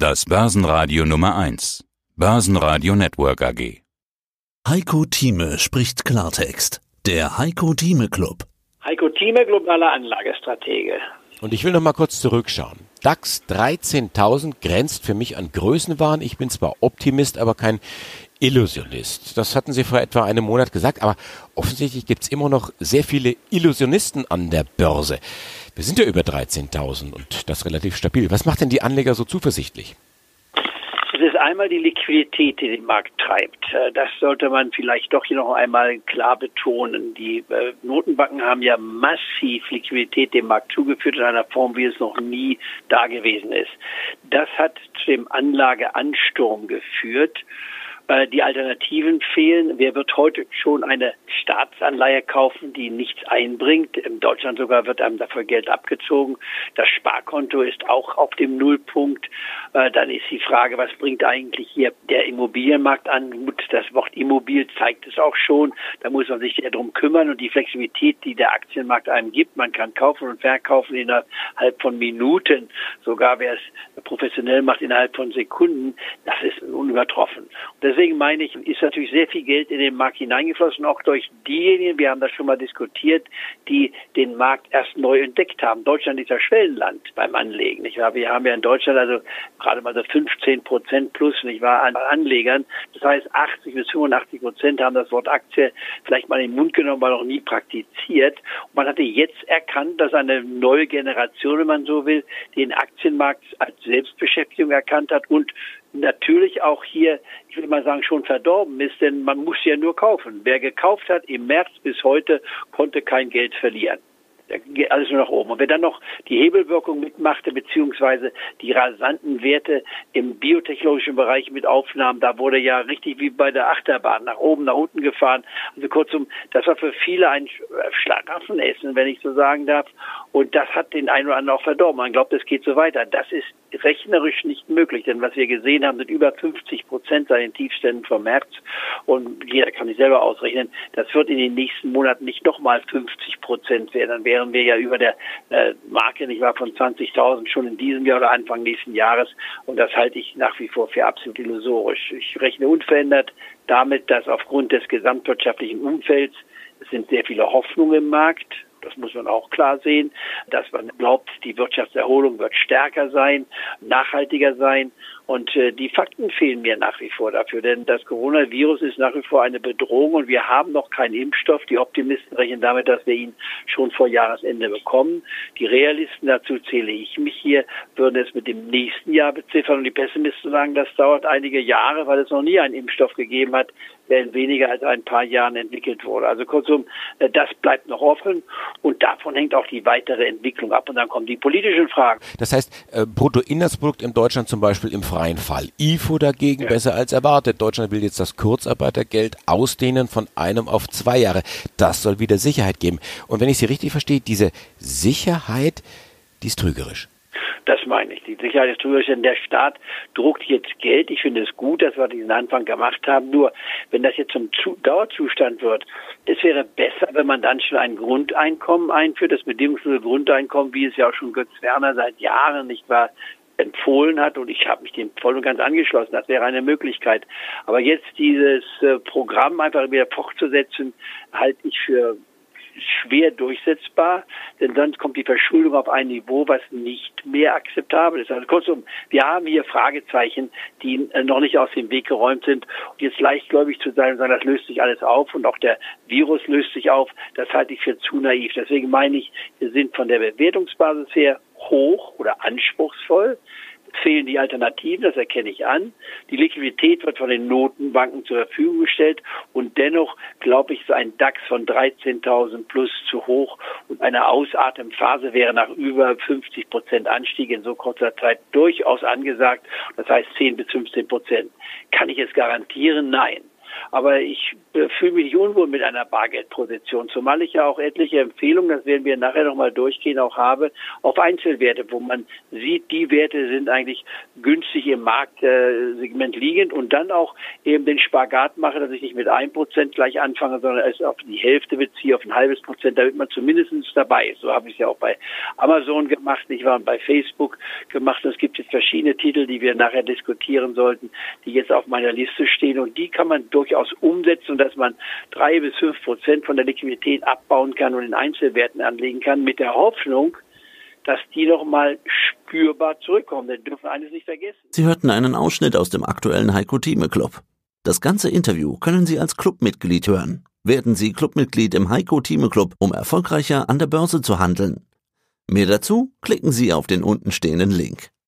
Das Börsenradio Nummer 1. Börsenradio Network AG. Heiko Thieme spricht Klartext. Der Heiko Thieme Club. Heiko Thieme, globaler Anlagestratege. Und ich will noch mal kurz zurückschauen. DAX 13.000 grenzt für mich an Größenwahn. Ich bin zwar Optimist, aber kein Illusionist. Das hatten Sie vor etwa einem Monat gesagt, aber offensichtlich gibt es immer noch sehr viele Illusionisten an der Börse. Wir sind ja über 13.000 und das relativ stabil. Was macht denn die Anleger so zuversichtlich? Es ist einmal die Liquidität, die den Markt treibt. Äh, das sollte man vielleicht doch hier noch einmal klar betonen. Die äh, Notenbanken haben ja massiv Liquidität dem Markt zugeführt in einer Form, wie es noch nie da gewesen ist. Das hat zu dem Anlageansturm geführt. Äh, die Alternativen fehlen. Wer wird heute schon eine Staatsanleihe kaufen, die nichts einbringt? In Deutschland sogar wird einem dafür Geld abgezogen. Das Sparkonto ist auch auf dem Nullpunkt. Äh, dann ist die Frage, was bringt eigentlich hier der Immobilienmarkt an? Das Wort Immobil zeigt es auch schon. Da muss man sich ja drum kümmern und die Flexibilität, die der Aktienmarkt einem gibt. Man kann kaufen und verkaufen innerhalb von Minuten. Sogar wer es professionell macht, innerhalb von Sekunden. Das ist unübertroffen. Und deswegen meine ich, ist natürlich sehr viel Geld in den Markt hineingeflossen, auch durch diejenigen, wir haben das schon mal diskutiert, die den Markt erst neu entdeckt haben. Deutschland ist ja Schwellenland beim Anlegen. Nicht wahr? Wir haben ja in Deutschland also gerade mal so 15 Prozent plus, nicht wahr, an Anlegern. Das heißt, 80 bis 85 Prozent haben das Wort Aktie vielleicht mal in den Mund genommen, aber noch nie praktiziert. Und man hatte jetzt erkannt, dass eine neue Generation, wenn man so will, den Aktienmarkt als Selbstbeschäftigung erkannt hat und natürlich auch hier, ich will mal sagen, schon verdorben ist, denn man muss ja nur kaufen. Wer gekauft hat im März bis heute, konnte kein Geld verlieren. Da geht alles nur nach oben. Und wer dann noch die Hebelwirkung mitmachte, beziehungsweise die rasanten Werte im biotechnologischen Bereich mit aufnahm, da wurde ja richtig wie bei der Achterbahn nach oben, nach unten gefahren. Also kurzum, das war für viele ein Schlaraffenessen, wenn ich so sagen darf. Und das hat den einen oder anderen auch verdorben. Man glaubt, es geht so weiter. Das ist rechnerisch nicht möglich, denn was wir gesehen haben, sind über 50 Prozent seinen Tiefständen vom März. Und jeder kann sich selber ausrechnen, das wird in den nächsten Monaten nicht nochmal 50 Prozent werden. Dann wären wir ja über der äh, Marke, nicht wahr, von 20.000 schon in diesem Jahr oder Anfang nächsten Jahres. Und das halte ich nach wie vor für absolut illusorisch. Ich rechne unverändert damit, dass aufgrund des gesamtwirtschaftlichen Umfelds es sind sehr viele Hoffnungen im Markt das muss man auch klar sehen, dass man glaubt, die Wirtschaftserholung wird stärker sein, nachhaltiger sein. Und äh, die Fakten fehlen mir nach wie vor dafür, denn das Coronavirus ist nach wie vor eine Bedrohung und wir haben noch keinen Impfstoff. Die Optimisten rechnen damit, dass wir ihn schon vor Jahresende bekommen. Die Realisten, dazu zähle ich mich hier, würden es mit dem nächsten Jahr beziffern und die Pessimisten sagen, das dauert einige Jahre, weil es noch nie einen Impfstoff gegeben hat, der in weniger als ein paar Jahren entwickelt wurde. Also kurzum, äh, das bleibt noch offen und davon hängt auch die weitere Entwicklung ab. Und dann kommen die politischen Fragen. Das heißt, äh, Bruttoinlandsprodukt in Deutschland zum Beispiel im freien Fall. IFO dagegen ja. besser als erwartet. Deutschland will jetzt das Kurzarbeitergeld ausdehnen von einem auf zwei Jahre. Das soll wieder Sicherheit geben. Und wenn ich Sie richtig verstehe, diese Sicherheit, die ist trügerisch. Das meine ich. Die Sicherheit ist trügerisch, denn der Staat druckt jetzt Geld. Ich finde es gut, dass wir diesen Anfang gemacht haben. Nur, wenn das jetzt zum Dauerzustand wird, es wäre besser, wenn man dann schon ein Grundeinkommen einführt, das bedingungslose Grundeinkommen, wie es ja auch schon Götz Werner seit Jahren nicht war, empfohlen hat und ich habe mich dem voll und ganz angeschlossen. Das wäre eine Möglichkeit. Aber jetzt dieses äh, Programm einfach wieder fortzusetzen, halte ich für schwer durchsetzbar, denn sonst kommt die Verschuldung auf ein Niveau, was nicht mehr akzeptabel ist. Also kurzum, wir haben hier Fragezeichen, die äh, noch nicht aus dem Weg geräumt sind. Und jetzt leichtgläubig zu sein und sagen, das löst sich alles auf und auch der Virus löst sich auf, das halte ich für zu naiv. Deswegen meine ich, wir sind von der Bewertungsbasis her hoch oder anspruchsvoll fehlen die Alternativen, das erkenne ich an. Die Liquidität wird von den Notenbanken zur Verfügung gestellt und dennoch glaube ich, ist ein DAX von 13.000 plus zu hoch und eine Ausatemphase wäre nach über 50 Prozent Anstieg in so kurzer Zeit durchaus angesagt. Das heißt 10 bis 15 Prozent. Kann ich es garantieren? Nein. Aber ich äh, fühle mich unwohl mit einer Bargeldposition, zumal ich ja auch etliche Empfehlungen, das werden wir nachher nochmal durchgehen, auch habe, auf Einzelwerte, wo man sieht, die Werte sind eigentlich günstig im Marktsegment liegend und dann auch eben den Spagat mache, dass ich nicht mit einem Prozent gleich anfange, sondern es auf die Hälfte beziehe, auf ein halbes Prozent, damit man zumindest dabei ist. So habe ich es ja auch bei Amazon gemacht, ich war bei Facebook gemacht. Es gibt jetzt verschiedene Titel, die wir nachher diskutieren sollten, die jetzt auf meiner Liste stehen und die kann man durchaus umsetzen, dass man drei bis fünf Prozent von der Liquidität abbauen kann und in Einzelwerten anlegen kann, mit der Hoffnung, dass die noch mal spürbar zurückkommen. Denn dürfen eines nicht vergessen. Sie hörten einen Ausschnitt aus dem aktuellen Heiko Thieme Club. Das ganze Interview können Sie als Clubmitglied hören. Werden Sie Clubmitglied im Heiko Thieme Club, um erfolgreicher an der Börse zu handeln. Mehr dazu klicken Sie auf den untenstehenden Link.